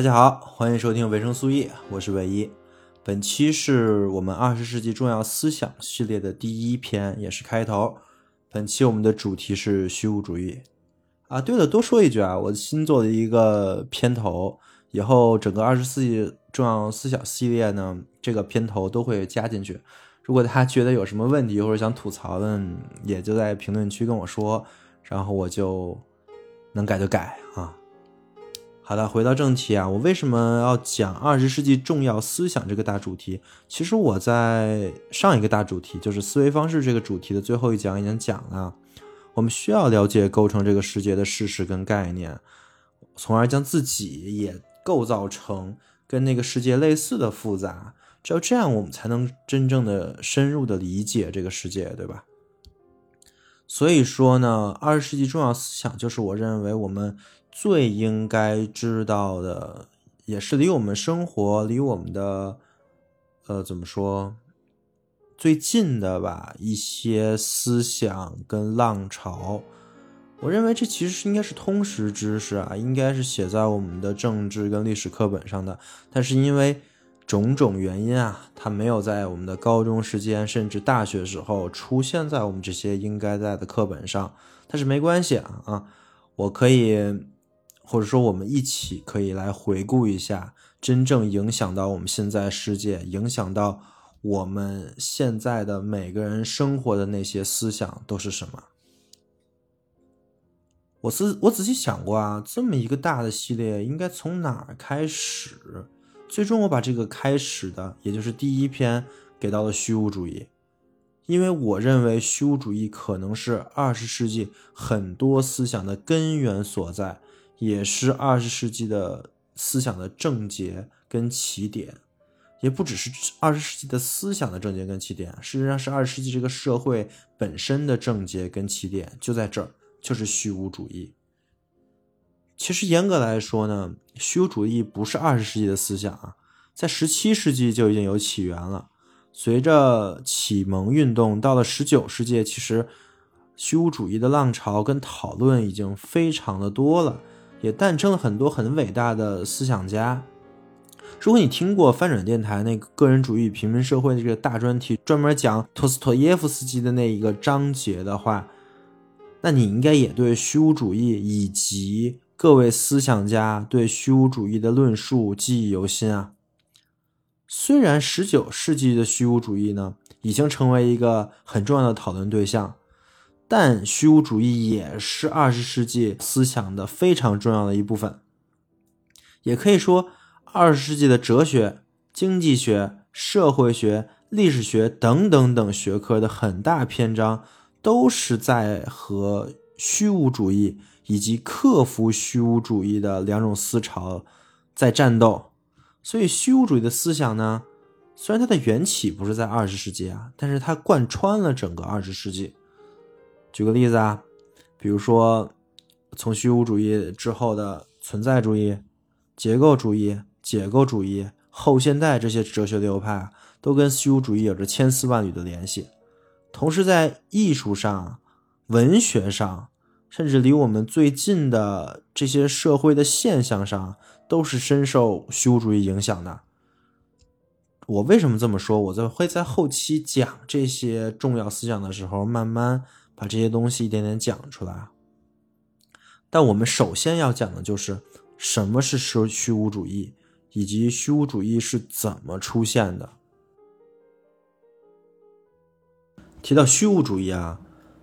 大家好，欢迎收听维生素 E，我是唯一。本期是我们二十世纪重要思想系列的第一篇，也是开头。本期我们的主题是虚无主义。啊，对了，多说一句啊，我新做的一个片头，以后整个二十世纪重要思想系列呢，这个片头都会加进去。如果大家觉得有什么问题或者想吐槽的，也就在评论区跟我说，然后我就能改就改啊。好的，回到正题啊，我为什么要讲二十世纪重要思想这个大主题？其实我在上一个大主题，就是思维方式这个主题的最后一讲已经讲了。我们需要了解构成这个世界的事实跟概念，从而将自己也构造成跟那个世界类似的复杂。只有这样，我们才能真正的深入的理解这个世界，对吧？所以说呢，二十世纪重要思想就是我认为我们。最应该知道的，也是离我们生活、离我们的，呃，怎么说，最近的吧？一些思想跟浪潮，我认为这其实是应该是通识知识啊，应该是写在我们的政治跟历史课本上的。但是因为种种原因啊，它没有在我们的高中时间甚至大学时候出现在我们这些应该在的课本上。但是没关系啊，啊，我可以。或者说，我们一起可以来回顾一下真正影响到我们现在世界、影响到我们现在的每个人生活的那些思想都是什么？我仔我仔细想过啊，这么一个大的系列应该从哪儿开始？最终我把这个开始的，也就是第一篇给到了虚无主义，因为我认为虚无主义可能是二十世纪很多思想的根源所在。也是二十世纪的思想的症结跟起点，也不只是二十世纪的思想的症结跟起点，事实上是二十世纪这个社会本身的症结跟起点就在这儿，就是虚无主义。其实严格来说呢，虚无主义不是二十世纪的思想啊，在十七世纪就已经有起源了。随着启蒙运动到了十九世纪，其实虚无主义的浪潮跟讨论已经非常的多了。也诞生了很多很伟大的思想家。如果你听过翻转电台那个个人主义与平民社会的这个大专题，专门讲托斯托耶夫斯基的那一个章节的话，那你应该也对虚无主义以及各位思想家对虚无主义的论述记忆犹新啊。虽然十九世纪的虚无主义呢，已经成为一个很重要的讨论对象。但虚无主义也是二十世纪思想的非常重要的一部分，也可以说，二十世纪的哲学、经济学、社会学、历史学等等等学科的很大篇章都是在和虚无主义以及克服虚无主义的两种思潮在战斗。所以，虚无主义的思想呢，虽然它的缘起不是在二十世纪啊，但是它贯穿了整个二十世纪。举个例子啊，比如说，从虚无主义之后的存在主义、结构主义、解构主义、后现代这些哲学流派，都跟虚无主义有着千丝万缕的联系。同时，在艺术上、文学上，甚至离我们最近的这些社会的现象上，都是深受虚无主义影响的。我为什么这么说？我在会在后期讲这些重要思想的时候，慢慢。把这些东西一点点讲出来，但我们首先要讲的就是什么是虚虚无主义，以及虚无主义是怎么出现的。提到虚无主义啊，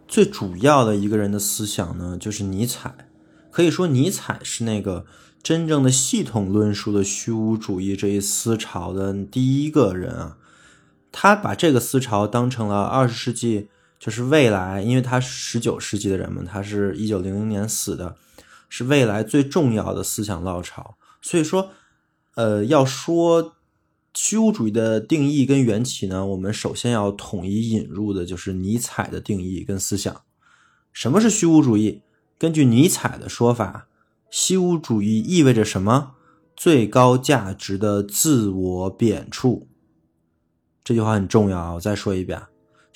最主要的一个人的思想呢，就是尼采。可以说尼采是那个真正的系统论述的虚无主义这一思潮的第一个人啊。他把这个思潮当成了二十世纪，就是未来，因为他是十九世纪的人嘛，他是一九零零年死的，是未来最重要的思想浪潮。所以说，呃，要说虚无主义的定义跟缘起呢，我们首先要统一引入的就是尼采的定义跟思想。什么是虚无主义？根据尼采的说法，虚无主义意味着什么？最高价值的自我贬黜。这句话很重要啊！我再说一遍，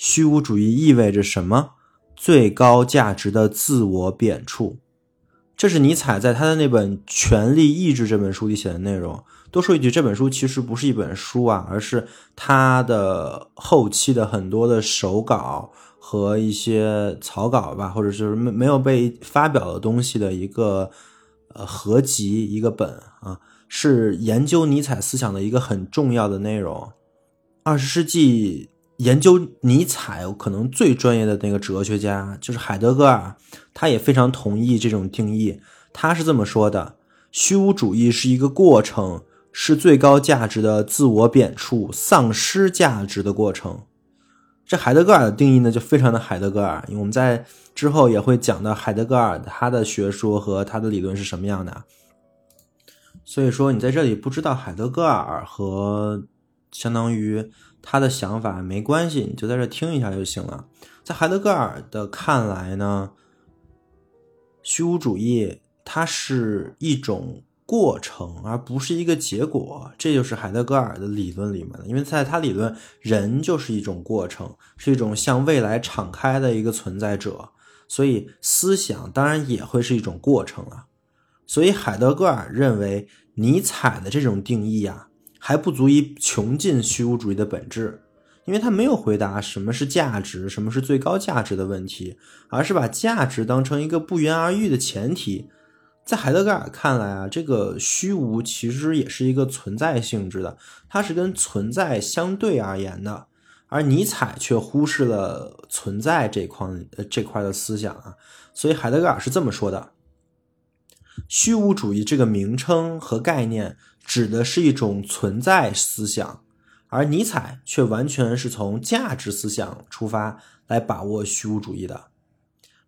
虚无主义意味着什么？最高价值的自我贬黜。这是尼采在他的那本《权力意志》这本书里写的内容。多说一句，这本书其实不是一本书啊，而是他的后期的很多的手稿和一些草稿吧，或者就是没没有被发表的东西的一个呃合集一个本啊，是研究尼采思想的一个很重要的内容。二十世纪研究尼采可能最专业的那个哲学家就是海德格尔，他也非常同意这种定义。他是这么说的：虚无主义是一个过程，是最高价值的自我贬黜、丧失价值的过程。这海德格尔的定义呢，就非常的海德格尔。因为我们在之后也会讲到海德格尔他的学说和他的理论是什么样的。所以说，你在这里不知道海德格尔和。相当于他的想法没关系，你就在这听一下就行了。在海德格尔的看来呢，虚无主义它是一种过程，而不是一个结果。这就是海德格尔的理论里面的，因为在他理论，人就是一种过程，是一种向未来敞开的一个存在者，所以思想当然也会是一种过程了。所以海德格尔认为尼采的这种定义啊。还不足以穷尽虚无主义的本质，因为他没有回答什么是价值、什么是最高价值的问题，而是把价值当成一个不言而喻的前提。在海德格尔看来啊，这个虚无其实也是一个存在性质的，它是跟存在相对而言的，而尼采却忽视了存在这块这块的思想啊。所以海德格尔是这么说的：虚无主义这个名称和概念。指的是一种存在思想，而尼采却完全是从价值思想出发来把握虚无主义的。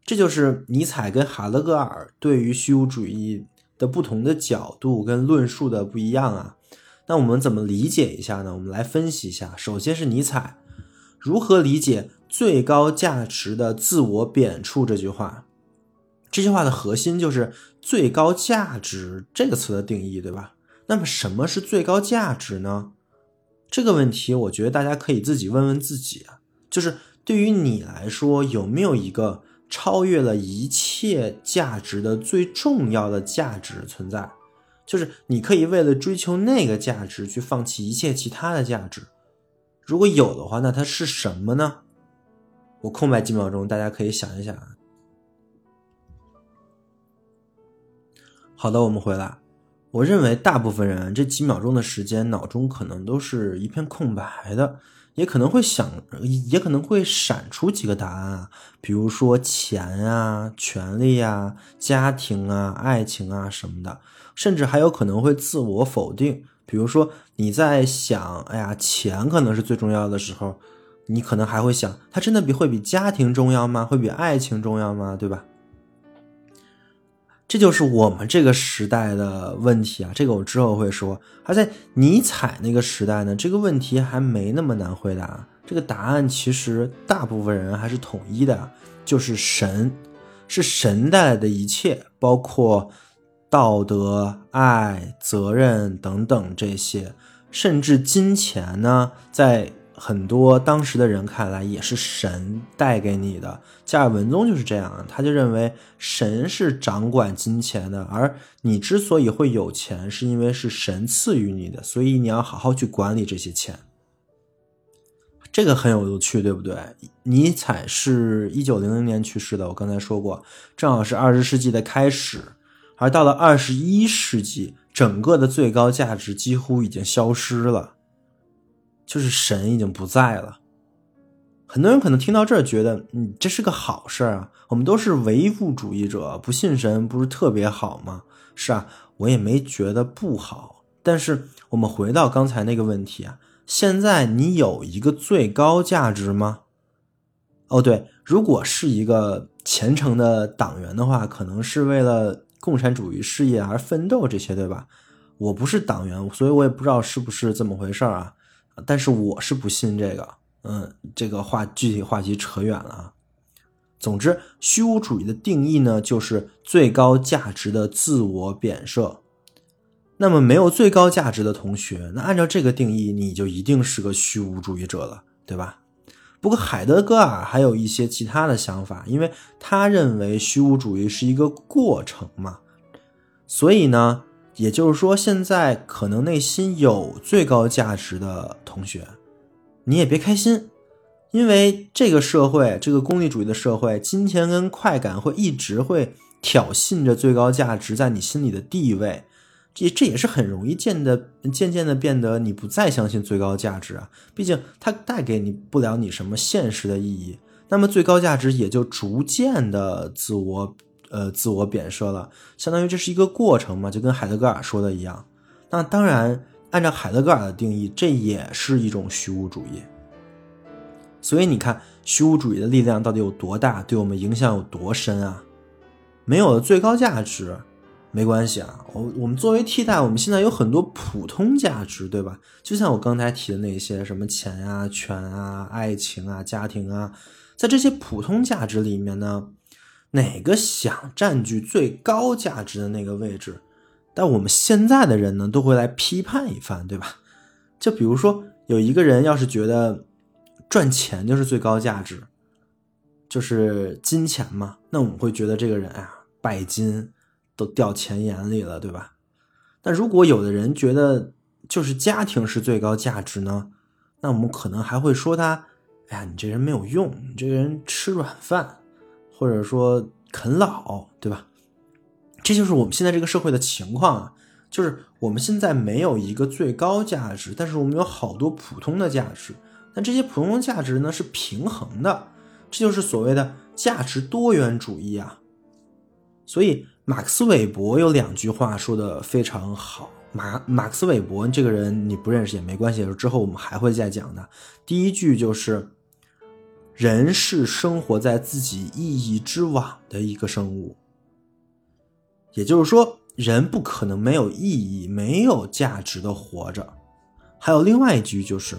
这就是尼采跟海德格尔对于虚无主义的不同的角度跟论述的不一样啊。那我们怎么理解一下呢？我们来分析一下。首先是尼采如何理解“最高价值的自我贬黜”这句话。这句话的核心就是“最高价值”这个词的定义，对吧？那么什么是最高价值呢？这个问题，我觉得大家可以自己问问自己啊。就是对于你来说，有没有一个超越了一切价值的最重要的价值存在？就是你可以为了追求那个价值去放弃一切其他的价值。如果有的话，那它是什么呢？我空白几秒钟，大家可以想一想啊。好的，我们回来。我认为大部分人这几秒钟的时间，脑中可能都是一片空白的，也可能会想，也可能会闪出几个答案啊，比如说钱啊、权利啊、家庭啊、爱情啊什么的，甚至还有可能会自我否定。比如说你在想，哎呀，钱可能是最重要的时候，你可能还会想，它真的比会比家庭重要吗？会比爱情重要吗？对吧？这就是我们这个时代的问题啊，这个我之后会说。而在尼采那个时代呢，这个问题还没那么难回答。这个答案其实大部分人还是统一的，就是神，是神带来的一切，包括道德、爱、责任等等这些，甚至金钱呢，在。很多当时的人看来也是神带给你的。加尔文宗就是这样，他就认为神是掌管金钱的，而你之所以会有钱，是因为是神赐予你的，所以你要好好去管理这些钱。这个很有趣，对不对？尼采是一九零零年去世的，我刚才说过，正好是二十世纪的开始，而到了二十一世纪，整个的最高价值几乎已经消失了。就是神已经不在了，很多人可能听到这儿觉得，嗯，这是个好事儿啊。我们都是唯物主义者，不信神不是特别好吗？是啊，我也没觉得不好。但是我们回到刚才那个问题啊，现在你有一个最高价值吗？哦，对，如果是一个虔诚的党员的话，可能是为了共产主义事业而奋斗，这些对吧？我不是党员，所以我也不知道是不是这么回事儿啊。但是我是不信这个。嗯，这个话具体话题扯远了啊。总之，虚无主义的定义呢，就是最高价值的自我贬设。那么，没有最高价值的同学，那按照这个定义，你就一定是个虚无主义者了，对吧？不过，海德格尔还有一些其他的想法，因为他认为虚无主义是一个过程嘛。所以呢，也就是说，现在可能内心有最高价值的同学。你也别开心，因为这个社会，这个功利主义的社会，金钱跟快感会一直会挑衅着最高价值在你心里的地位，这这也是很容易渐的渐渐的变得你不再相信最高价值啊，毕竟它带给你不了你什么现实的意义，那么最高价值也就逐渐的自我呃自我贬设了，相当于这是一个过程嘛，就跟海德格尔说的一样，那当然。按照海德格尔的定义，这也是一种虚无主义。所以你看，虚无主义的力量到底有多大，对我们影响有多深啊？没有了最高价值，没关系啊。我我们作为替代，我们现在有很多普通价值，对吧？就像我刚才提的那些什么钱啊、权啊、爱情啊、家庭啊，在这些普通价值里面呢，哪个想占据最高价值的那个位置？但我们现在的人呢，都会来批判一番，对吧？就比如说，有一个人要是觉得赚钱就是最高价值，就是金钱嘛，那我们会觉得这个人啊，拜金都掉钱眼里了，对吧？但如果有的人觉得就是家庭是最高价值呢，那我们可能还会说他，哎呀，你这人没有用，你这个人吃软饭，或者说啃老，对吧？这就是我们现在这个社会的情况啊，就是我们现在没有一个最高价值，但是我们有好多普通的价值，但这些普通价值呢是平衡的，这就是所谓的价值多元主义啊。所以马克思韦伯有两句话说的非常好，马马克思韦伯这个人你不认识也没关系，之后我们还会再讲的。第一句就是，人是生活在自己意义之网的一个生物。也就是说，人不可能没有意义、没有价值的活着。还有另外一句，就是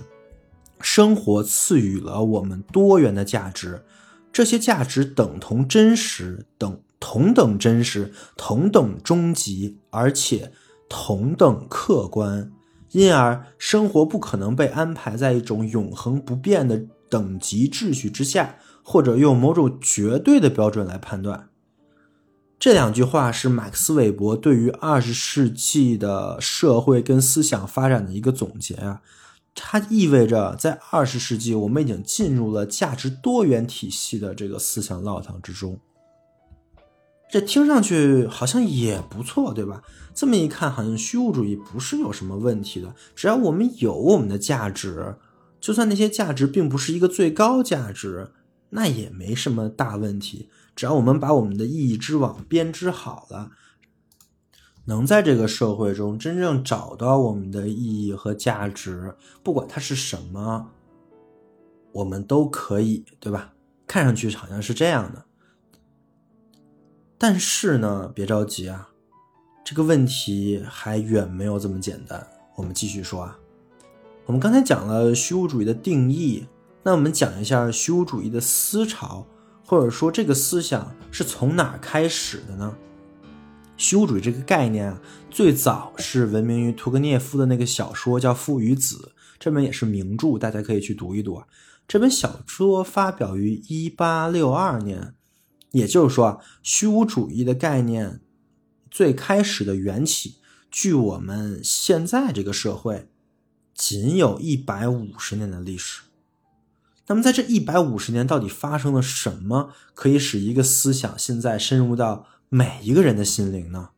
生活赐予了我们多元的价值，这些价值等同真实，等同等真实，同等终极，而且同等客观。因而，生活不可能被安排在一种永恒不变的等级秩序之下，或者用某种绝对的标准来判断。这两句话是马克思韦伯对于二十世纪的社会跟思想发展的一个总结啊，它意味着在二十世纪我们已经进入了价值多元体系的这个思想烙堂之中。这听上去好像也不错，对吧？这么一看，好像虚无主义不是有什么问题的，只要我们有我们的价值，就算那些价值并不是一个最高价值，那也没什么大问题。只要我们把我们的意义之网编织好了，能在这个社会中真正找到我们的意义和价值，不管它是什么，我们都可以，对吧？看上去好像是这样的，但是呢，别着急啊，这个问题还远没有这么简单。我们继续说啊，我们刚才讲了虚无主义的定义，那我们讲一下虚无主义的思潮。或者说，这个思想是从哪开始的呢？虚无主义这个概念啊，最早是闻名于屠格涅夫的那个小说叫《父与子》，这本也是名著，大家可以去读一读啊。这本小说发表于一八六二年，也就是说啊，虚无主义的概念最开始的缘起，据我们现在这个社会仅有一百五十年的历史。那么，在这一百五十年，到底发生了什么，可以使一个思想现在深入到每一个人的心灵呢？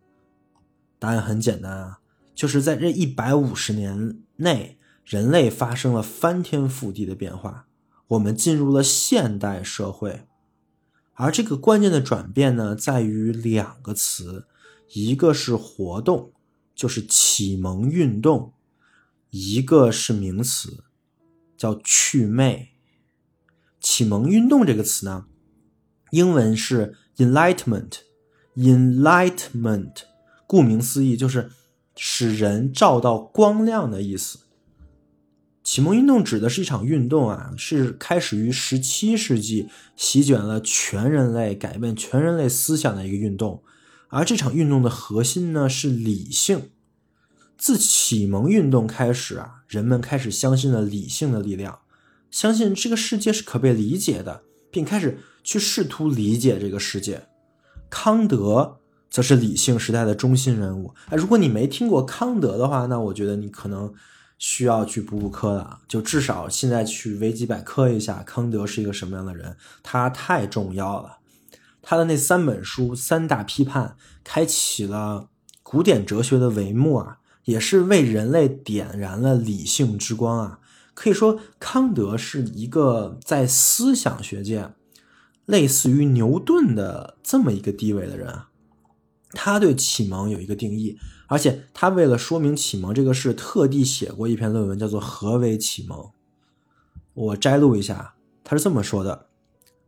答案很简单啊，就是在这一百五十年内，人类发生了翻天覆地的变化。我们进入了现代社会，而这个关键的转变呢，在于两个词，一个是活动，就是启蒙运动；一个是名词，叫祛魅。启蒙运动这个词呢，英文是 enlightenment，enlightenment，顾名思义就是使人照到光亮的意思。启蒙运动指的是一场运动啊，是开始于十七世纪，席卷了全人类、改变全人类思想的一个运动。而这场运动的核心呢是理性。自启蒙运动开始啊，人们开始相信了理性的力量，相信这个世界是可被理解的，并开始去试图理解这个世界。康德则是理性时代的中心人物。哎，如果你没听过康德的话，那我觉得你可能。需要去补补课了，就至少现在去维基百科一下康德是一个什么样的人，他太重要了。他的那三本书三大批判，开启了古典哲学的帷幕啊，也是为人类点燃了理性之光啊。可以说，康德是一个在思想学界类似于牛顿的这么一个地位的人啊。他对启蒙有一个定义。而且他为了说明启蒙这个事，特地写过一篇论文，叫做《何为启蒙》。我摘录一下，他是这么说的：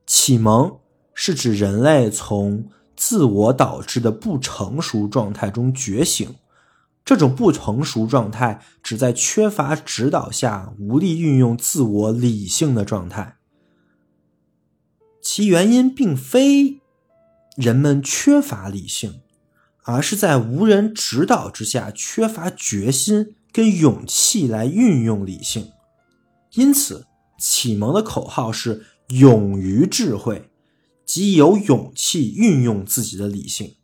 启蒙是指人类从自我导致的不成熟状态中觉醒，这种不成熟状态指在缺乏指导下无力运用自我理性的状态。其原因并非人们缺乏理性。而是在无人指导之下，缺乏决心跟勇气来运用理性，因此启蒙的口号是“勇于智慧”，即有勇气运用自己的理性。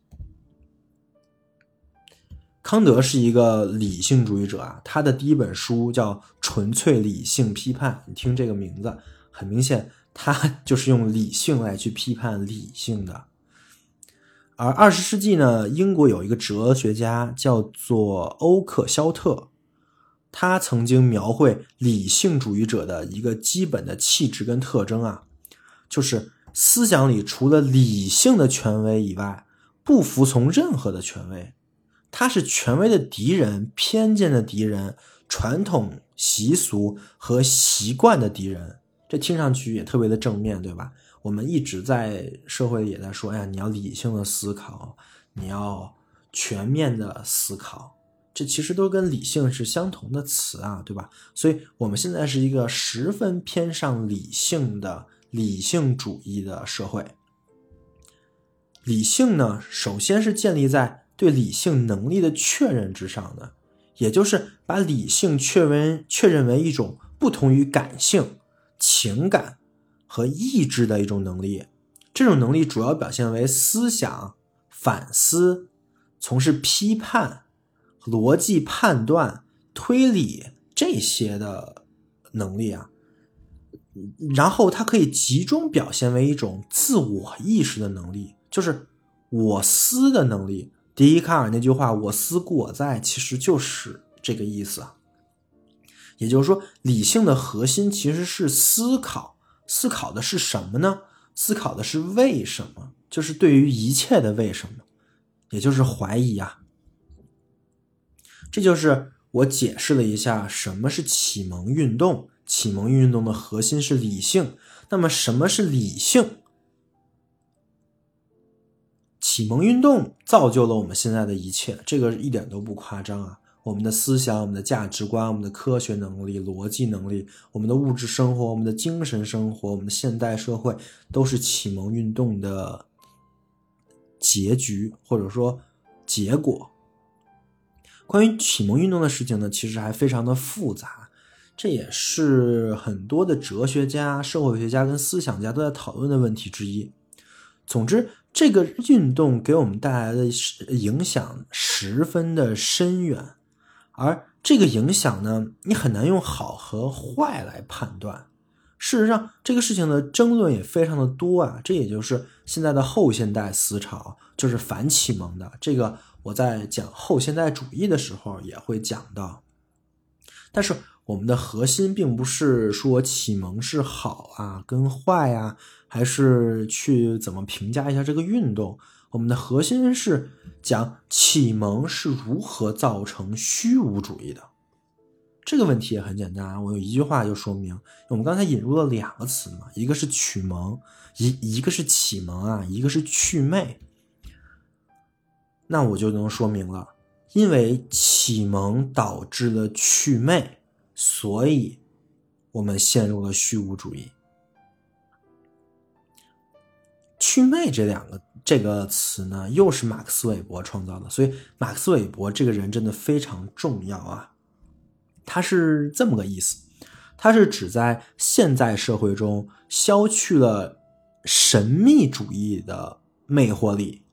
康德是一个理性主义者啊，他的第一本书叫《纯粹理性批判》，你听这个名字，很明显，他就是用理性来去批判理性的。而二十世纪呢，英国有一个哲学家叫做欧克肖特，他曾经描绘理性主义者的一个基本的气质跟特征啊，就是思想里除了理性的权威以外，不服从任何的权威，他是权威的敌人、偏见的敌人、传统习俗和习惯的敌人。这听上去也特别的正面对吧？我们一直在社会也在说，哎呀，你要理性的思考，你要全面的思考，这其实都跟理性是相同的词啊，对吧？所以我们现在是一个十分偏向理性的理性主义的社会。理性呢，首先是建立在对理性能力的确认之上的，也就是把理性确认确认为一种不同于感性情感。和意志的一种能力，这种能力主要表现为思想、反思、从事批判、逻辑判断、推理这些的能力啊。然后它可以集中表现为一种自我意识的能力，就是我思的能力。笛卡尔那句话“我思故我在”，其实就是这个意思。也就是说，理性的核心其实是思考。思考的是什么呢？思考的是为什么，就是对于一切的为什么，也就是怀疑啊。这就是我解释了一下什么是启蒙运动。启蒙运动的核心是理性。那么什么是理性？启蒙运动造就了我们现在的一切，这个一点都不夸张啊。我们的思想、我们的价值观、我们的科学能力、逻辑能力、我们的物质生活、我们的精神生活、我们的现代社会，都是启蒙运动的结局或者说结果。关于启蒙运动的事情呢，其实还非常的复杂，这也是很多的哲学家、社会学家跟思想家都在讨论的问题之一。总之，这个运动给我们带来的影响十分的深远。而这个影响呢，你很难用好和坏来判断。事实上，这个事情的争论也非常的多啊。这也就是现在的后现代思潮，就是反启蒙的。这个我在讲后现代主义的时候也会讲到。但是我们的核心并不是说启蒙是好啊跟坏啊，还是去怎么评价一下这个运动。我们的核心是讲启蒙是如何造成虚无主义的。这个问题也很简单，我有一句话就说明。我们刚才引入了两个词嘛，一个是启蒙，一一个是启蒙啊，一个是祛魅。那我就能说明了，因为启蒙导致了祛魅，所以我们陷入了虚无主义。祛魅这两个这个词呢，又是马克思韦伯创造的，所以马克思韦伯这个人真的非常重要啊。他是这么个意思，他是指在现在社会中消去了神秘主义的魅惑力。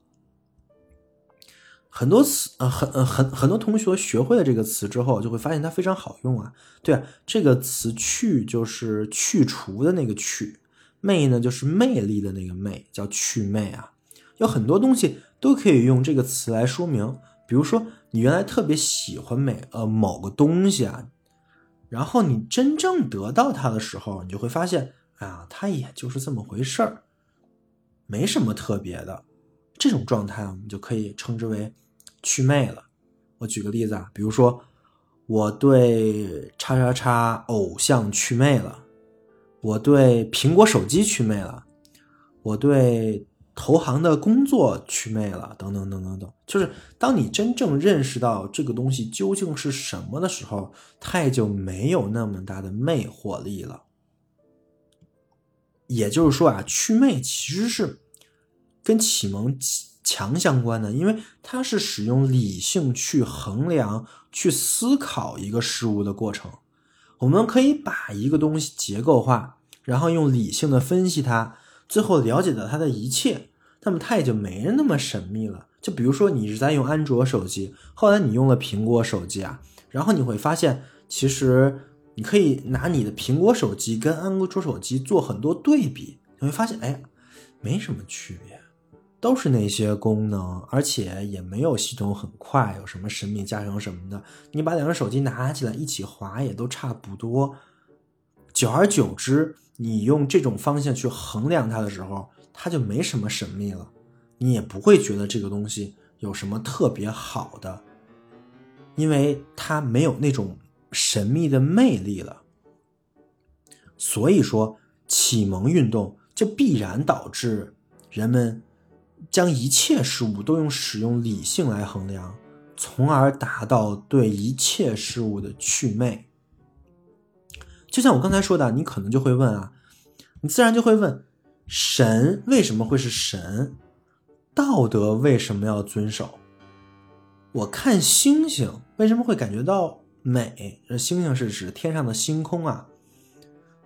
很多词，呃，很，很很多同学学会了这个词之后，就会发现它非常好用啊。对啊，这个词“去”就是去除的那个“去”，“魅”呢就是魅力的那个“魅”，叫祛魅啊。有很多东西都可以用这个词来说明，比如说你原来特别喜欢美，呃，某个东西啊，然后你真正得到它的时候，你就会发现，啊，它也就是这么回事儿，没什么特别的。这种状态，我们就可以称之为。祛魅了，我举个例子啊，比如说我对叉叉叉偶像祛魅了，我对苹果手机祛魅了，我对投行的工作祛魅了，等等等等等。就是当你真正认识到这个东西究竟是什么的时候，它也就没有那么大的魅惑力了。也就是说啊，祛魅其实是跟启蒙。强相关的，因为它是使用理性去衡量、去思考一个事物的过程。我们可以把一个东西结构化，然后用理性的分析它，最后了解到它的一切，那么它也就没那么神秘了。就比如说，你是在用安卓手机，后来你用了苹果手机啊，然后你会发现，其实你可以拿你的苹果手机跟安卓手机做很多对比，你会发现，哎，没什么区别。都是那些功能，而且也没有系统很快，有什么神秘加成什么的。你把两个手机拿起来一起滑，也都差不多。久而久之，你用这种方向去衡量它的时候，它就没什么神秘了。你也不会觉得这个东西有什么特别好的，因为它没有那种神秘的魅力了。所以说，启蒙运动就必然导致人们。将一切事物都用使用理性来衡量，从而达到对一切事物的祛魅。就像我刚才说的，你可能就会问啊，你自然就会问：神为什么会是神？道德为什么要遵守？我看星星为什么会感觉到美？这星星是指天上的星空啊。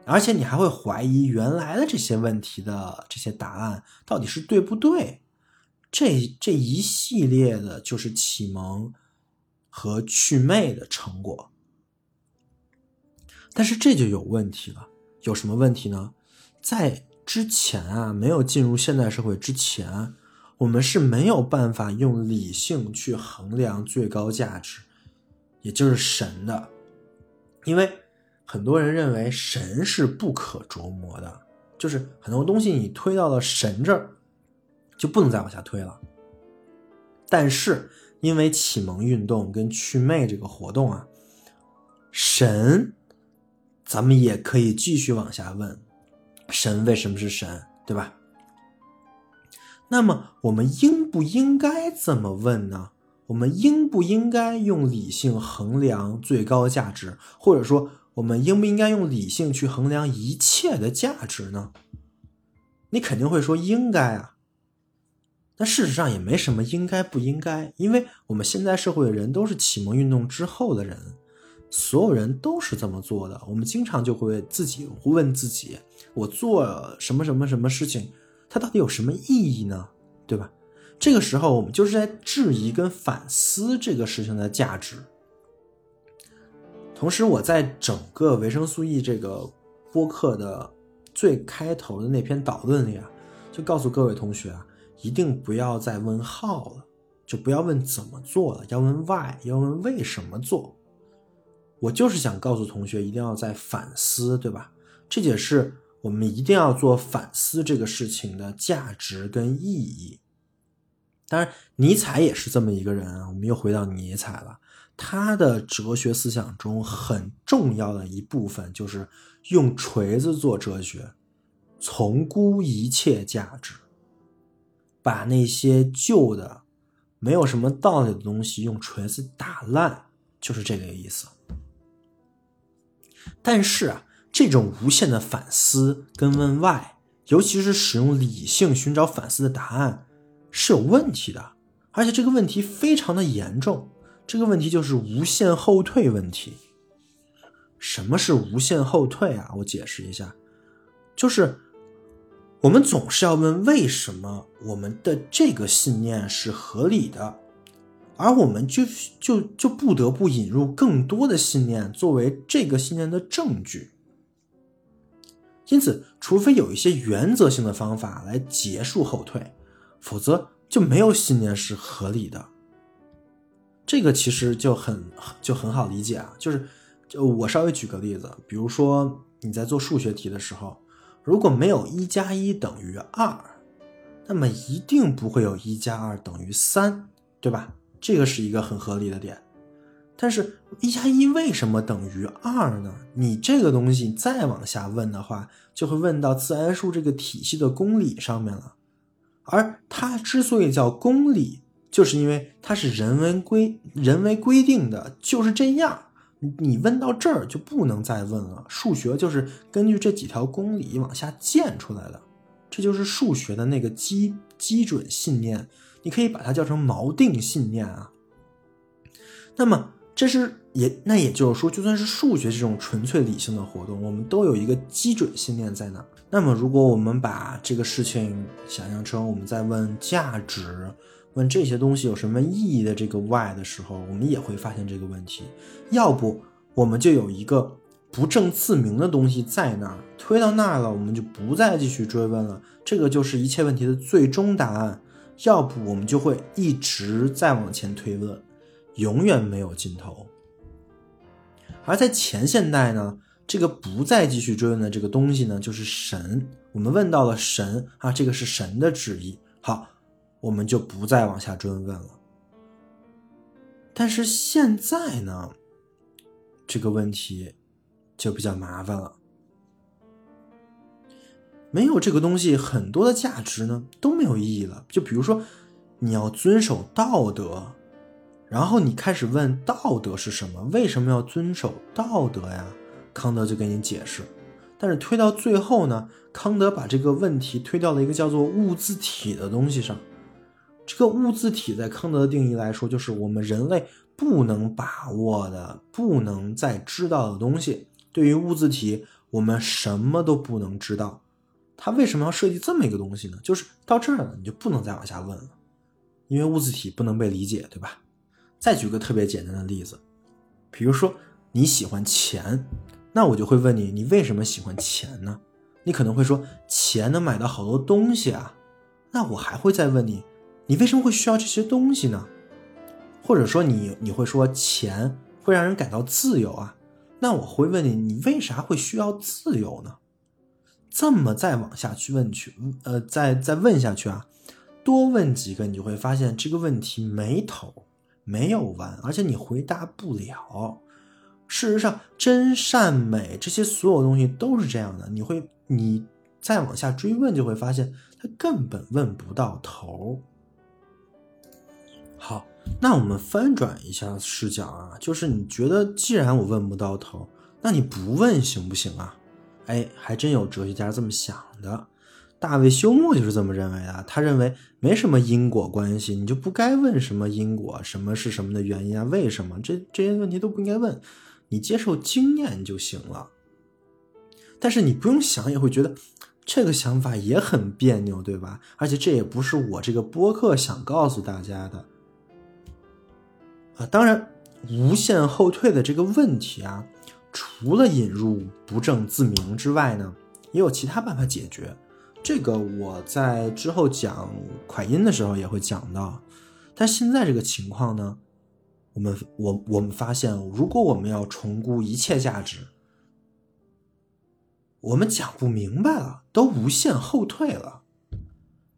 而且你还会怀疑原来的这些问题的这些答案到底是对不对？这这一系列的就是启蒙和祛魅的成果，但是这就有问题了。有什么问题呢？在之前啊，没有进入现代社会之前，我们是没有办法用理性去衡量最高价值，也就是神的，因为很多人认为神是不可琢磨的，就是很多东西你推到了神这儿。就不能再往下推了。但是因为启蒙运动跟祛魅这个活动啊，神，咱们也可以继续往下问，神为什么是神，对吧？那么我们应不应该这么问呢？我们应不应该用理性衡量最高价值，或者说我们应不应该用理性去衡量一切的价值呢？你肯定会说应该啊。那事实上也没什么应该不应该，因为我们现在社会的人都是启蒙运动之后的人，所有人都是这么做的。我们经常就会自己问自己：我做什么什么什么事情，它到底有什么意义呢？对吧？这个时候我们就是在质疑跟反思这个事情的价值。同时，我在整个维生素 E 这个播客的最开头的那篇导论里啊，就告诉各位同学啊。一定不要再问 how 了，就不要问怎么做了，要问 why，要问为什么做。我就是想告诉同学，一定要在反思，对吧？这也是我们一定要做反思这个事情的价值跟意义。当然，尼采也是这么一个人啊。我们又回到尼采了，他的哲学思想中很重要的一部分就是用锤子做哲学，从估一切价值，把那些旧的、没有什么道理的东西用锤子打烂，就是这个意思。但是啊，这种无限的反思跟问 why，尤其是使用理性寻找反思的答案。是有问题的，而且这个问题非常的严重。这个问题就是无限后退问题。什么是无限后退啊？我解释一下，就是我们总是要问为什么我们的这个信念是合理的，而我们就就就不得不引入更多的信念作为这个信念的证据。因此，除非有一些原则性的方法来结束后退。否则就没有信念是合理的。这个其实就很就很好理解啊，就是就我稍微举个例子，比如说你在做数学题的时候，如果没有一加一等于二，那么一定不会有一加二等于三，对吧？这个是一个很合理的点。但是，一加一为什么等于二呢？你这个东西再往下问的话，就会问到自然数这个体系的公理上面了。而它之所以叫公理，就是因为它是人为规、人为规定的，就是这样。你问到这儿就不能再问了。数学就是根据这几条公理往下建出来的，这就是数学的那个基基准信念。你可以把它叫成锚定信念啊。那么这是也那也就是说，就算是数学这种纯粹理性的活动，我们都有一个基准信念在那。那么，如果我们把这个事情想象成我们在问价值、问这些东西有什么意义的这个 why 的时候，我们也会发现这个问题。要不，我们就有一个不证自明的东西在那儿，推到那儿了，我们就不再继续追问了。这个就是一切问题的最终答案。要不，我们就会一直在往前推问，永远没有尽头。而在前现代呢？这个不再继续追问的这个东西呢，就是神。我们问到了神啊，这个是神的旨意。好，我们就不再往下追问了。但是现在呢，这个问题就比较麻烦了。没有这个东西，很多的价值呢都没有意义了。就比如说，你要遵守道德，然后你开始问道德是什么？为什么要遵守道德呀？康德就给你解释，但是推到最后呢，康德把这个问题推到了一个叫做物自体的东西上。这个物自体在康德的定义来说，就是我们人类不能把握的、不能再知道的东西。对于物自体，我们什么都不能知道。他为什么要设计这么一个东西呢？就是到这儿了，你就不能再往下问了，因为物自体不能被理解，对吧？再举个特别简单的例子，比如说你喜欢钱。那我就会问你，你为什么喜欢钱呢？你可能会说，钱能买到好多东西啊。那我还会再问你，你为什么会需要这些东西呢？或者说，你你会说，钱会让人感到自由啊。那我会问你，你为啥会需要自由呢？这么再往下去问去，呃，再再问下去啊，多问几个，你就会发现这个问题没头，没有完，而且你回答不了。事实上，真善美这些所有东西都是这样的。你会，你再往下追问，就会发现它根本问不到头。好，那我们翻转一下视角啊，就是你觉得，既然我问不到头，那你不问行不行啊？哎，还真有哲学家这么想的。大卫休谟就是这么认为的。他认为没什么因果关系，你就不该问什么因果，什么是什么的原因啊？为什么这这些问题都不应该问？你接受经验就行了，但是你不用想也会觉得这个想法也很别扭，对吧？而且这也不是我这个播客想告诉大家的啊。当然，无限后退的这个问题啊，除了引入不证自明之外呢，也有其他办法解决。这个我在之后讲快音的时候也会讲到。但现在这个情况呢？我们我我们发现，如果我们要重估一切价值，我们讲不明白了，都无限后退了，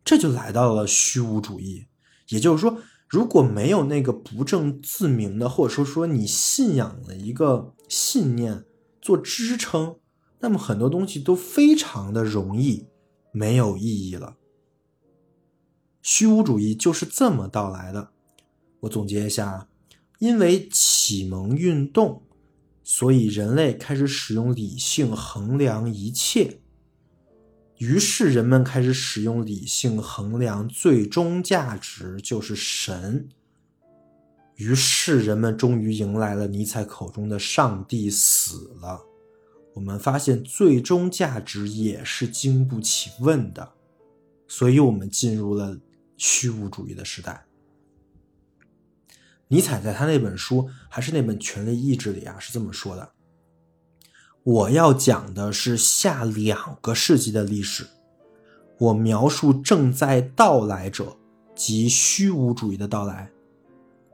这就来到了虚无主义。也就是说，如果没有那个不证自明的，或者说说你信仰的一个信念做支撑，那么很多东西都非常的容易没有意义了。虚无主义就是这么到来的。我总结一下，因为启蒙运动。所以，人类开始使用理性衡量一切，于是人们开始使用理性衡量最终价值，就是神。于是，人们终于迎来了尼采口中的“上帝死了”。我们发现，最终价值也是经不起问的，所以我们进入了虚无主义的时代。尼采在他那本书，还是那本《权力意志》里啊，是这么说的：“我要讲的是下两个世纪的历史，我描述正在到来者及虚无主义的到来，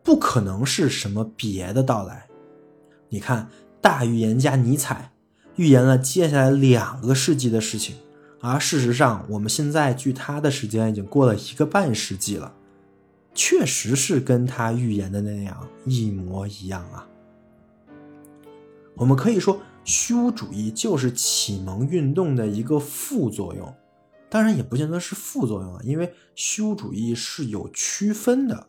不可能是什么别的到来。你看，大预言家尼采预言了接下来两个世纪的事情，而事实上，我们现在距他的时间已经过了一个半世纪了。”确实是跟他预言的那样一模一样啊！我们可以说，虚无主义就是启蒙运动的一个副作用，当然也不见得是副作用啊，因为虚无主义是有区分的。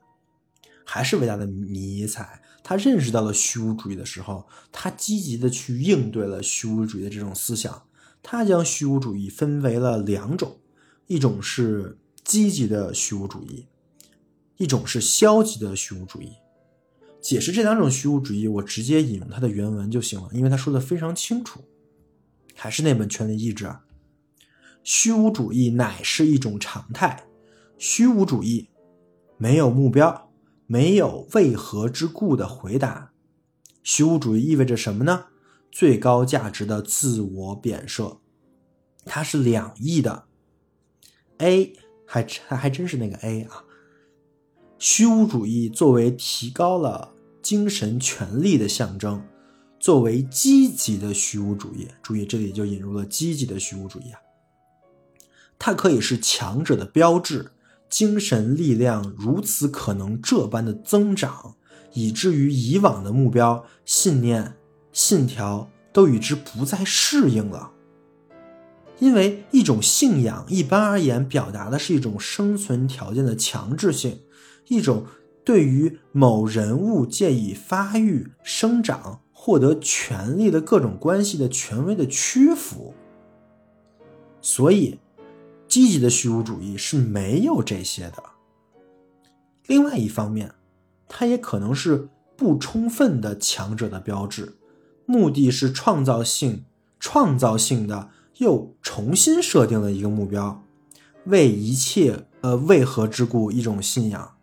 还是伟大的尼采，他认识到了虚无主义的时候，他积极的去应对了虚无主义的这种思想，他将虚无主义分为了两种，一种是积极的虚无主义。一种是消极的虚无主义，解释这两种虚无主义，我直接引用它的原文就行了，因为他说的非常清楚。还是那本《权力意志》啊，虚无主义乃是一种常态，虚无主义没有目标，没有为何之故的回答。虚无主义意味着什么呢？最高价值的自我贬设，它是两义的。A 还还还真是那个 A 啊。虚无主义作为提高了精神权力的象征，作为积极的虚无主义，注意这里就引入了积极的虚无主义啊，它可以是强者的标志，精神力量如此可能这般的增长，以至于以往的目标、信念、信条都与之不再适应了，因为一种信仰一般而言表达的是一种生存条件的强制性。一种对于某人物借以发育、生长、获得权力的各种关系的权威的屈服，所以积极的虚无主义是没有这些的。另外一方面，它也可能是不充分的强者的标志，目的是创造性、创造性的又重新设定了一个目标，为一切呃为何之故一种信仰。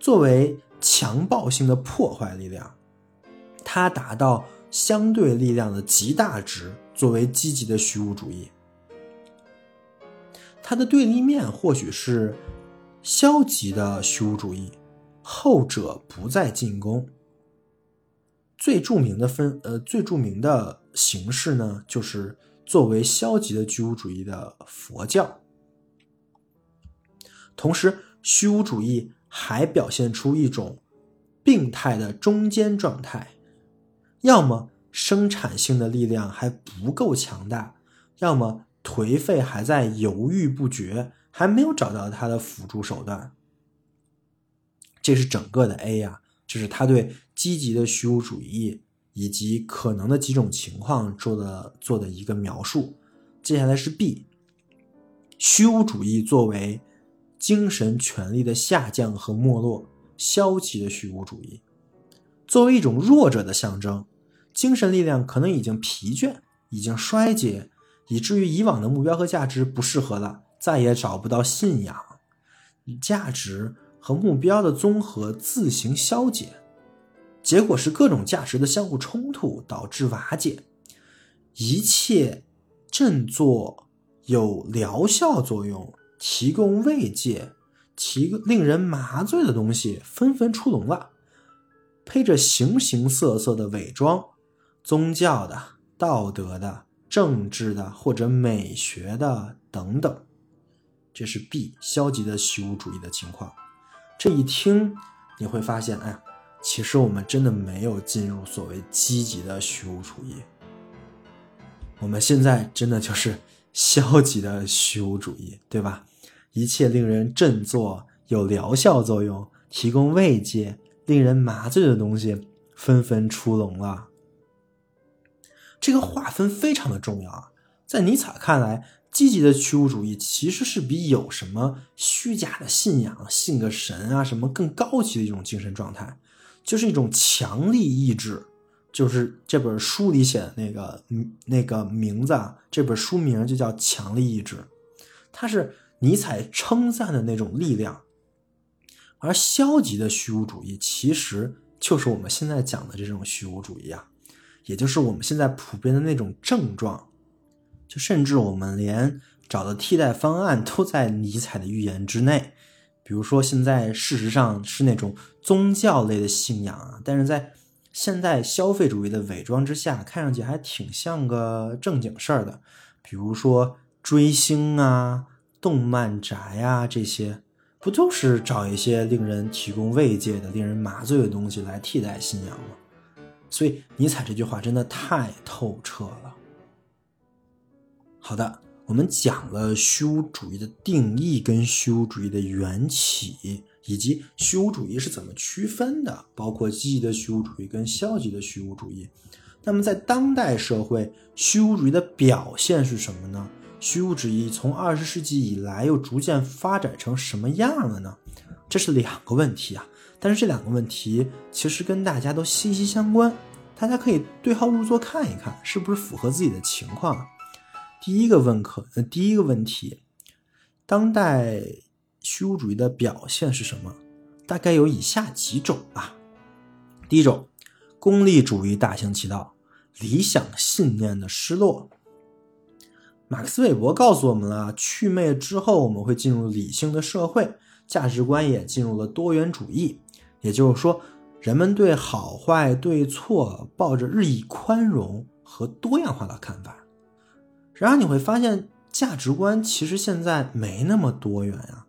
作为强暴性的破坏力量，它达到相对力量的极大值。作为积极的虚无主义，它的对立面或许是消极的虚无主义，后者不再进攻。最著名的分呃最著名的形式呢，就是作为消极的虚无主义的佛教。同时，虚无主义。还表现出一种病态的中间状态，要么生产性的力量还不够强大，要么颓废还在犹豫不决，还没有找到他的辅助手段。这是整个的 A 呀，这是他对积极的虚无主义以及可能的几种情况做的做的一个描述。接下来是 B，虚无主义作为。精神权力的下降和没落，消极的虚无主义，作为一种弱者的象征，精神力量可能已经疲倦，已经衰竭，以至于以往的目标和价值不适合了，再也找不到信仰，价值和目标的综合自行消解，结果是各种价值的相互冲突导致瓦解，一切振作有疗效作用。提供慰藉、提令人麻醉的东西纷纷出笼了，披着形形色色的伪装，宗教的、道德的、政治的或者美学的等等。这是 B 消极的虚无主义的情况。这一听你会发现，哎，其实我们真的没有进入所谓积极的虚无主义。我们现在真的就是消极的虚无主义，对吧？一切令人振作、有疗效作用、提供慰藉、令人麻醉的东西，纷纷出笼了。这个划分非常的重要啊！在尼采看来，积极的虚无主义其实是比有什么虚假的信仰、信个神啊什么更高级的一种精神状态，就是一种强力意志。就是这本书里写的那个那个名字啊，这本书名就叫《强力意志》，它是尼采称赞的那种力量。而消极的虚无主义其实就是我们现在讲的这种虚无主义啊，也就是我们现在普遍的那种症状。就甚至我们连找的替代方案都在尼采的预言之内，比如说现在事实上是那种宗教类的信仰啊，但是在现代消费主义的伪装之下，看上去还挺像个正经事儿的，比如说追星啊、动漫宅啊这些，不就是找一些令人提供慰藉的、令人麻醉的东西来替代信仰吗？所以尼采这句话真的太透彻了。好的。我们讲了虚无主义的定义跟虚无主义的缘起，以及虚无主义是怎么区分的，包括积极的虚无主义跟消极的虚无主义。那么在当代社会，虚无主义的表现是什么呢？虚无主义从二十世纪以来又逐渐发展成什么样了呢？这是两个问题啊，但是这两个问题其实跟大家都息息相关，大家可以对号入座看一看，是不是符合自己的情况。第一个问课，呃，第一个问题，当代虚无主义的表现是什么？大概有以下几种吧。第一种，功利主义大行其道，理想信念的失落。马克思韦伯告诉我们了，祛魅之后，我们会进入理性的社会，价值观也进入了多元主义，也就是说，人们对好坏对错抱着日益宽容和多样化的看法。然而你会发现，价值观其实现在没那么多元啊，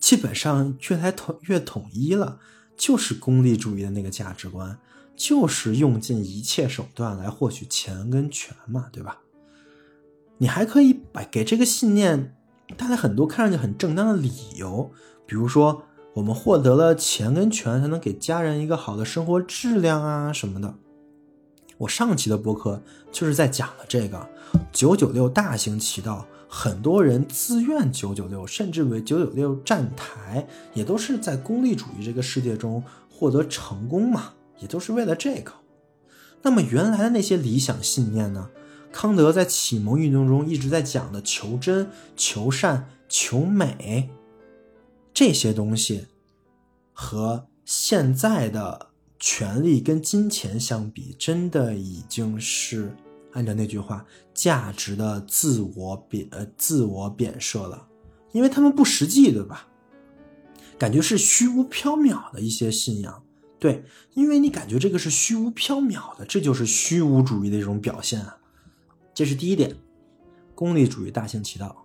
基本上越来统越统一了，就是功利主义的那个价值观，就是用尽一切手段来获取钱跟权嘛，对吧？你还可以把给这个信念带来很多看上去很正当的理由，比如说我们获得了钱跟权，才能给家人一个好的生活质量啊什么的。我上期的播客就是在讲了这个。九九六大行其道，很多人自愿九九六，甚至为九九六站台，也都是在功利主义这个世界中获得成功嘛，也都是为了这个。那么原来的那些理想信念呢？康德在启蒙运动中一直在讲的求真、求善、求美这些东西，和现在的权力跟金钱相比，真的已经是。按照那句话，价值的自我贬呃自我贬设了，因为他们不实际，对吧？感觉是虚无缥缈的一些信仰，对，因为你感觉这个是虚无缥缈的，这就是虚无主义的一种表现啊。这是第一点，功利主义大行其道。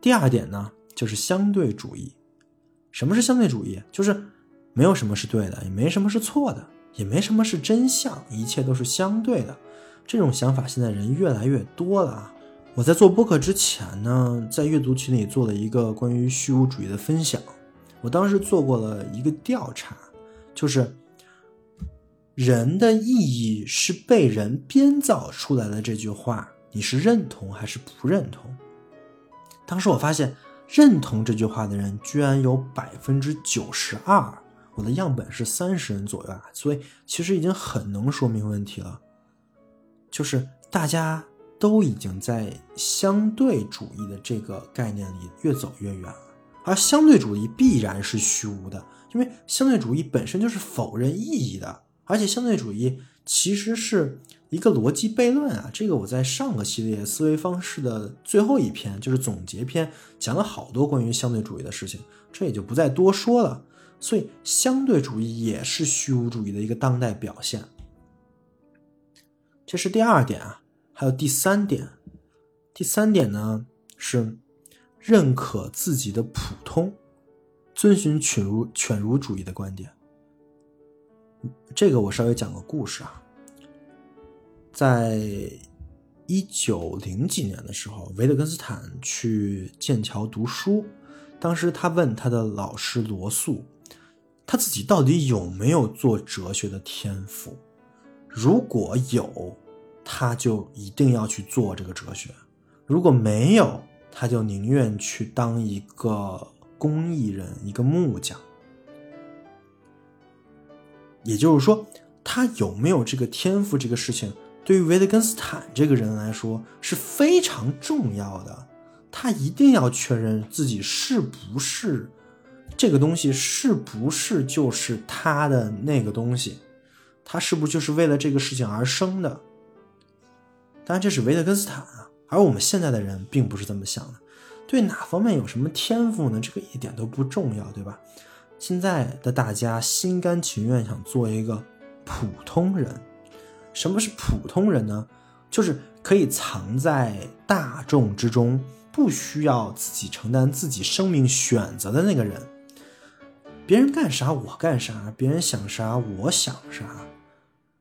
第二点呢，就是相对主义。什么是相对主义？就是没有什么是对的，也没什么是错的，也没什么是真相，一切都是相对的。这种想法现在人越来越多了啊！我在做播客之前呢，在阅读群里做了一个关于虚无主义的分享。我当时做过了一个调查，就是人的意义是被人编造出来的这句话，你是认同还是不认同？当时我发现认同这句话的人居然有百分之九十二，我的样本是三十人左右啊，所以其实已经很能说明问题了。就是大家都已经在相对主义的这个概念里越走越远了，而相对主义必然是虚无的，因为相对主义本身就是否认意义的，而且相对主义其实是一个逻辑悖论啊。这个我在上个系列思维方式的最后一篇，就是总结篇，讲了好多关于相对主义的事情，这也就不再多说了。所以相对主义也是虚无主义的一个当代表现。这是第二点啊，还有第三点。第三点呢是认可自己的普通，遵循犬儒犬儒主义的观点。这个我稍微讲个故事啊，在一九零几年的时候，维特根斯坦去剑桥读书，当时他问他的老师罗素，他自己到底有没有做哲学的天赋？如果有，他就一定要去做这个哲学；如果没有，他就宁愿去当一个工艺人，一个木匠。也就是说，他有没有这个天赋，这个事情对于维特根斯坦这个人来说是非常重要的。他一定要确认自己是不是这个东西，是不是就是他的那个东西，他是不是就是为了这个事情而生的？当然，这是维特根斯坦啊，而我们现在的人并不是这么想的。对哪方面有什么天赋呢？这个一点都不重要，对吧？现在的大家心甘情愿想做一个普通人。什么是普通人呢？就是可以藏在大众之中，不需要自己承担自己生命选择的那个人。别人干啥我干啥，别人想啥我想啥。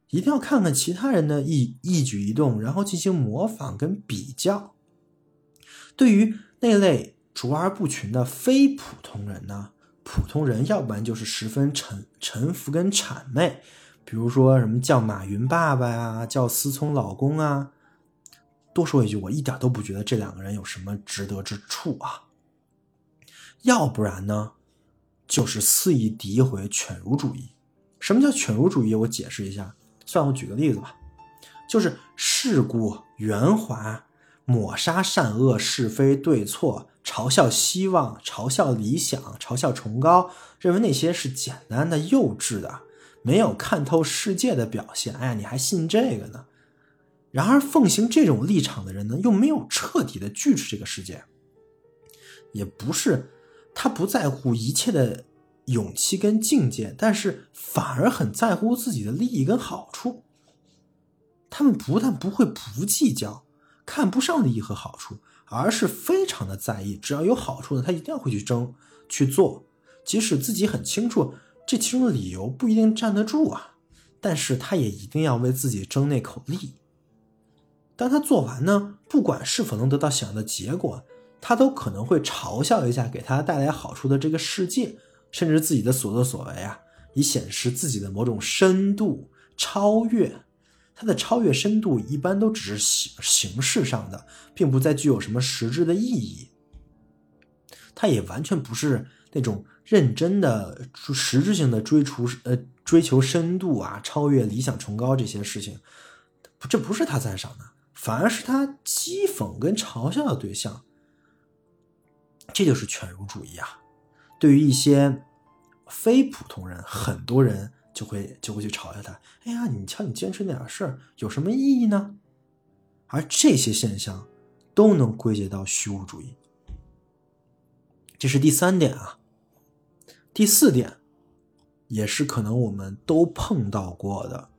一定要看看其他人的一一举一动，然后进行模仿跟比较。对于那类卓而不群的非普通人呢？普通人要不然就是十分臣臣服跟谄媚，比如说什么叫马云爸爸呀，叫思聪老公啊。多说一句，我一点都不觉得这两个人有什么值得之处啊。要不然呢，就是肆意诋毁犬儒主义。什么叫犬儒主义？我解释一下，算我举个例子吧，就是世故圆滑，抹杀善恶是非对错。嘲笑希望，嘲笑理想，嘲笑崇高，认为那些是简单的、幼稚的，没有看透世界的表现。哎呀，你还信这个呢？然而，奉行这种立场的人呢，又没有彻底的拒斥这个世界，也不是他不在乎一切的勇气跟境界，但是反而很在乎自己的利益跟好处。他们不但不会不计较，看不上利益和好处。而是非常的在意，只要有好处呢，他一定要会去争去做，即使自己很清楚这其中的理由不一定站得住啊，但是他也一定要为自己争那口利。当他做完呢，不管是否能得到想要的结果，他都可能会嘲笑一下给他带来好处的这个世界，甚至自己的所作所为啊，以显示自己的某种深度超越。他的超越深度一般都只是形形式上的，并不再具有什么实质的意义。他也完全不是那种认真的、实质性的追逐呃追求深度啊、超越理想、崇高这些事情，这不是他赞赏的，反而是他讥讽跟嘲笑的对象。这就是犬儒主义啊！对于一些非普通人，很多人。就会就会去嘲笑他，哎呀，你瞧你坚持那点事儿有什么意义呢？而这些现象都能归结到虚无主义。这是第三点啊。第四点，也是可能我们都碰到过的，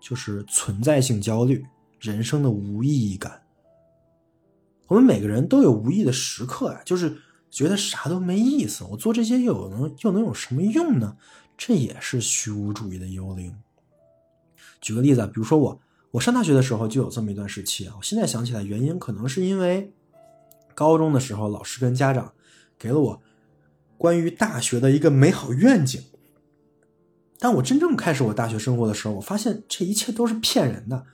就是存在性焦虑，人生的无意义感。我们每个人都有无意的时刻呀，就是觉得啥都没意思，我做这些又能又能有什么用呢？这也是虚无主义的幽灵。举个例子啊，比如说我，我上大学的时候就有这么一段时期啊。我现在想起来，原因可能是因为高中的时候，老师跟家长给了我关于大学的一个美好愿景。当我真正开始我大学生活的时候，我发现这一切都是骗人的，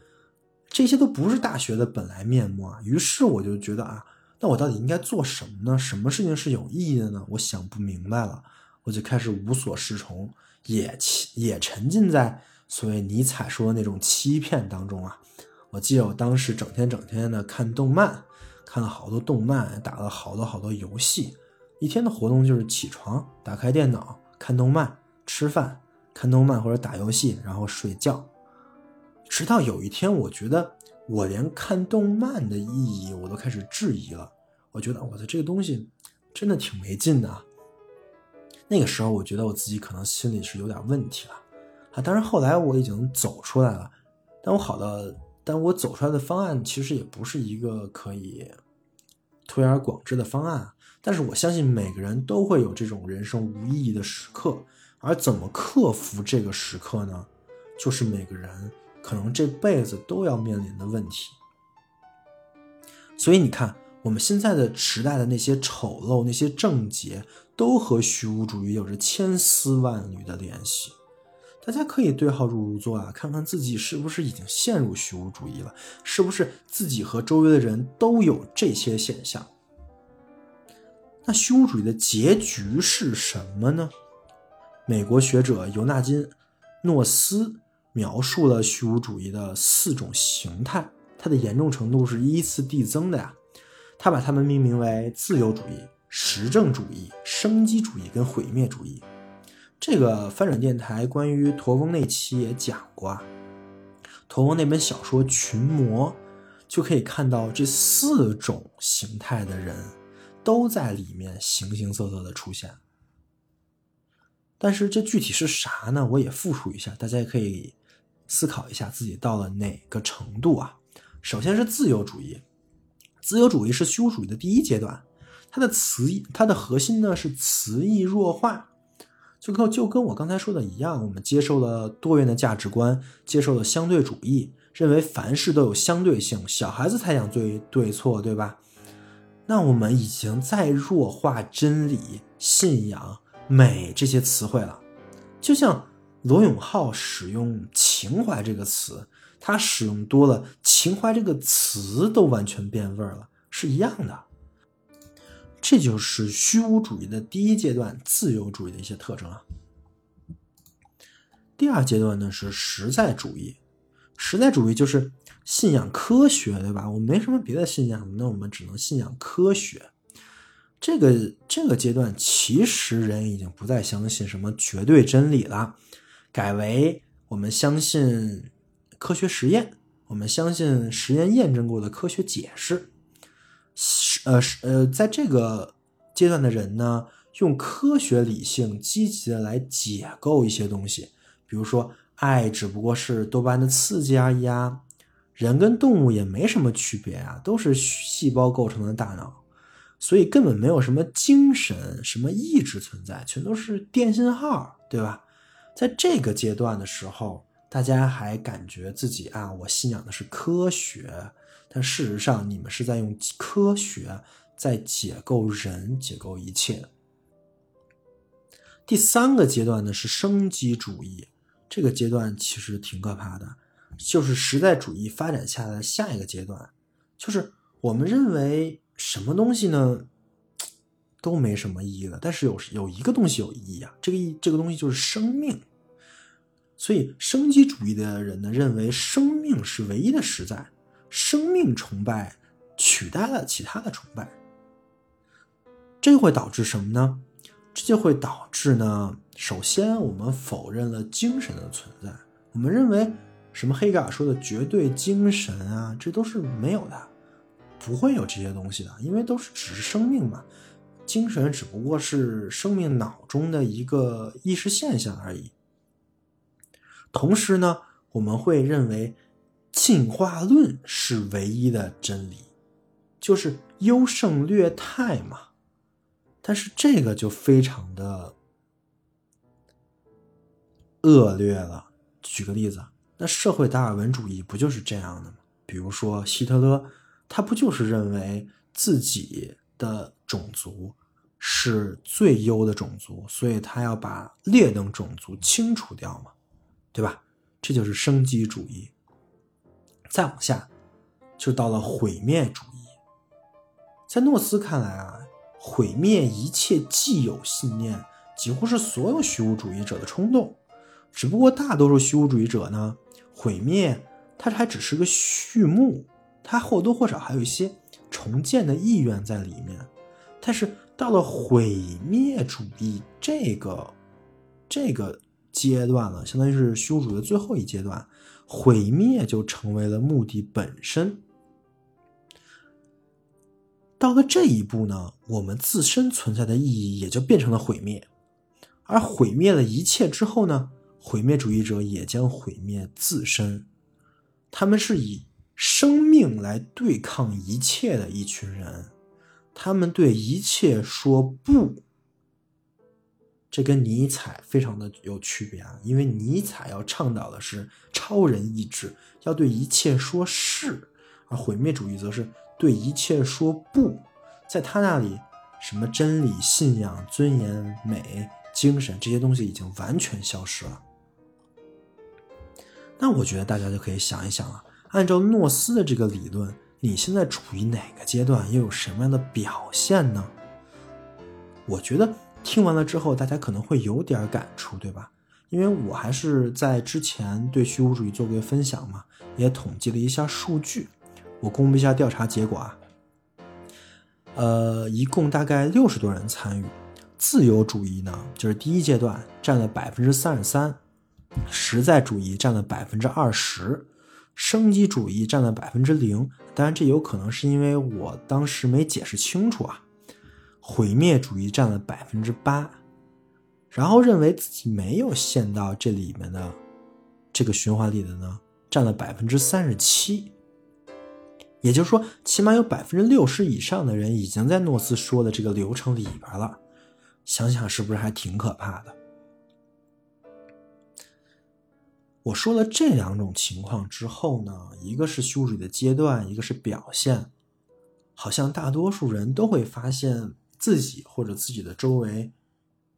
这些都不是大学的本来面目啊。于是我就觉得啊，那我到底应该做什么呢？什么事情是有意义的呢？我想不明白了。我就开始无所适从，也也沉浸在所谓尼采说的那种欺骗当中啊！我记得我当时整天整天的看动漫，看了好多动漫，打了好多好多游戏，一天的活动就是起床，打开电脑看动漫，吃饭，看动漫或者打游戏，然后睡觉。直到有一天，我觉得我连看动漫的意义我都开始质疑了。我觉得我的这个东西真的挺没劲的。那个时候我觉得我自己可能心里是有点问题了啊。当然后来我已经走出来了，但我好的，但我走出来的方案其实也不是一个可以推而广之的方案。但是我相信每个人都会有这种人生无意义的时刻，而怎么克服这个时刻呢？就是每个人可能这辈子都要面临的问题。所以你看，我们现在的时代的那些丑陋、那些症结，都和虚无主义有着千丝万缕的联系。大家可以对号入座啊，看看自己是不是已经陷入虚无主义了，是不是自己和周围的人都有这些现象。那虚无主义的结局是什么呢？美国学者尤纳金·诺斯描述了虚无主义的四种形态，它的严重程度是依次递增的呀。他把它们命名为自由主义、实证主义、生机主义跟毁灭主义。这个翻转电台关于驼峰那期也讲过啊，驼峰那本小说《群魔》就可以看到这四种形态的人。都在里面形形色色的出现，但是这具体是啥呢？我也复述一下，大家也可以思考一下自己到了哪个程度啊。首先是自由主义，自由主义是虚无主义的第一阶段，它的词义，它的核心呢是词义弱化，就跟就跟我刚才说的一样，我们接受了多元的价值观，接受了相对主义，认为凡事都有相对性，小孩子才讲对对错，对吧？那我们已经在弱化真理、信仰、美这些词汇了，就像罗永浩使用“情怀”这个词，他使用多了，“情怀”这个词都完全变味儿了，是一样的。这就是虚无主义的第一阶段，自由主义的一些特征啊。第二阶段呢是实在主义，实在主义就是。信仰科学，对吧？我没什么别的信仰，那我们只能信仰科学。这个这个阶段，其实人已经不再相信什么绝对真理了，改为我们相信科学实验，我们相信实验验证过的科学解释。是呃呃，在这个阶段的人呢，用科学理性积极的来解构一些东西，比如说爱只不过是多巴胺的刺激而已啊。人跟动物也没什么区别啊，都是细胞构成的大脑，所以根本没有什么精神、什么意志存在，全都是电信号，对吧？在这个阶段的时候，大家还感觉自己啊，我信仰的是科学，但事实上，你们是在用科学在解构人、解构一切。第三个阶段呢是生机主义，这个阶段其实挺可怕的。就是时代主义发展下的下一个阶段，就是我们认为什么东西呢都没什么意义了，但是有有一个东西有意义啊，这个意这个东西就是生命。所以生机主义的人呢认为生命是唯一的实在，生命崇拜取代了其他的崇拜，这会导致什么呢？这就会导致呢，首先我们否认了精神的存在，我们认为。什么黑格尔说的绝对精神啊，这都是没有的，不会有这些东西的，因为都是只是生命嘛，精神只不过是生命脑中的一个意识现象而已。同时呢，我们会认为进化论是唯一的真理，就是优胜劣汰嘛。但是这个就非常的恶劣了。举个例子。那社会达尔文主义不就是这样的吗？比如说希特勒，他不就是认为自己的种族是最优的种族，所以他要把劣等种族清除掉嘛，对吧？这就是生机主义。再往下，就到了毁灭主义。在诺斯看来啊，毁灭一切既有信念，几乎是所有虚无主义者的冲动。只不过大多数虚无主义者呢。毁灭，它还只是个序幕，它或多或少还有一些重建的意愿在里面。但是到了毁灭主义这个这个阶段了，相当于是虚无主义的最后一阶段，毁灭就成为了目的本身。到了这一步呢，我们自身存在的意义也就变成了毁灭。而毁灭了一切之后呢，毁灭主义者也将毁灭自身。他们是以生命来对抗一切的一群人，他们对一切说不。这跟尼采非常的有区别啊，因为尼采要倡导的是超人意志，要对一切说是，而毁灭主义则是对一切说不。在他那里，什么真理、信仰、尊严、美、精神这些东西已经完全消失了。那我觉得大家就可以想一想了，按照诺斯的这个理论，你现在处于哪个阶段，又有什么样的表现呢？我觉得。听完了之后，大家可能会有点感触，对吧？因为我还是在之前对虚无主义做过分享嘛，也统计了一下数据，我公布一下调查结果啊。呃，一共大概六十多人参与，自由主义呢，就是第一阶段占了百分之三十三，实在主义占了百分之二十，生机主义占了百分之零。当然，这有可能是因为我当时没解释清楚啊。毁灭主义占了百分之八，然后认为自己没有陷到这里面的这个循环里的呢，占了百分之三十七。也就是说，起码有百分之六十以上的人已经在诺斯说的这个流程里边了。想想是不是还挺可怕的？我说了这两种情况之后呢，一个是虚无主义的阶段，一个是表现，好像大多数人都会发现。自己或者自己的周围，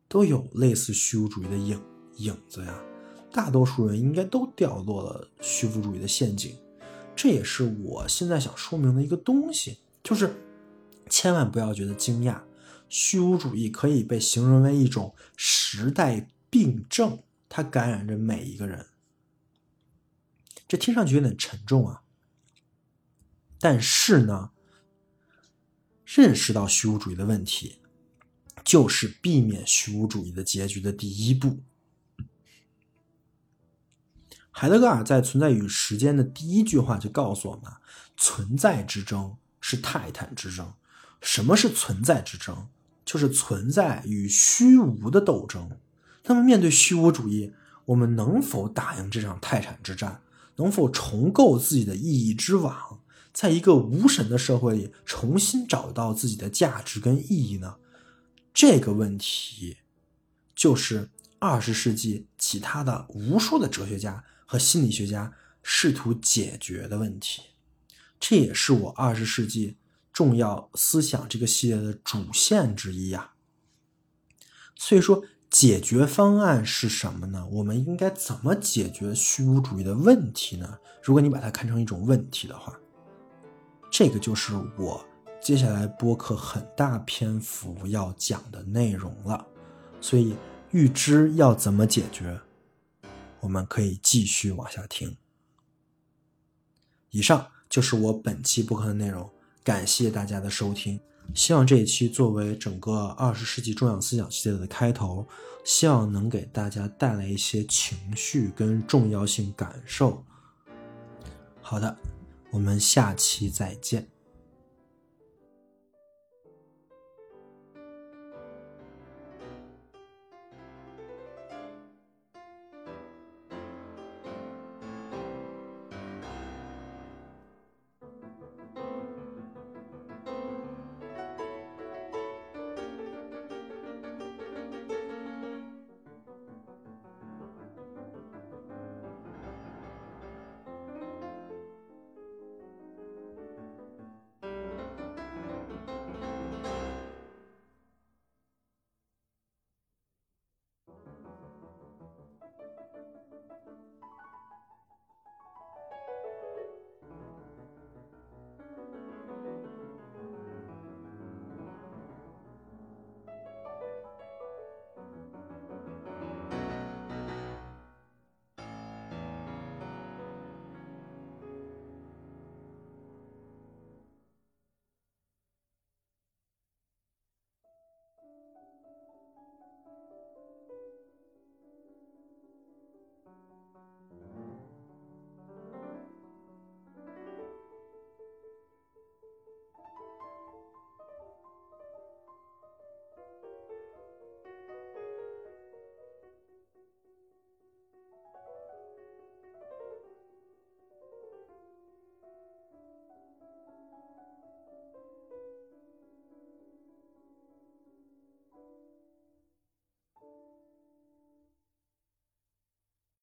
都有类似虚无主义的影影子呀。大多数人应该都掉落了虚无主义的陷阱，这也是我现在想说明的一个东西，就是千万不要觉得惊讶。虚无主义可以被形容为一种时代病症，它感染着每一个人。这听上去有点沉重啊，但是呢。认识到虚无主义的问题，就是避免虚无主义的结局的第一步。海德格尔在《存在与时间》的第一句话就告诉我们：存在之争是泰坦之争。什么是存在之争？就是存在与虚无的斗争。那么，面对虚无主义，我们能否打赢这场泰坦之战？能否重构自己的意义之网？在一个无神的社会里，重新找到自己的价值跟意义呢？这个问题，就是二十世纪其他的无数的哲学家和心理学家试图解决的问题。这也是我二十世纪重要思想这个系列的主线之一呀。所以说，解决方案是什么呢？我们应该怎么解决虚无主义的问题呢？如果你把它看成一种问题的话。这个就是我接下来播客很大篇幅要讲的内容了，所以预知要怎么解决，我们可以继续往下听。以上就是我本期播客的内容，感谢大家的收听。希望这一期作为整个二十世纪重要思想系列的开头，希望能给大家带来一些情绪跟重要性感受。好的。我们下期再见。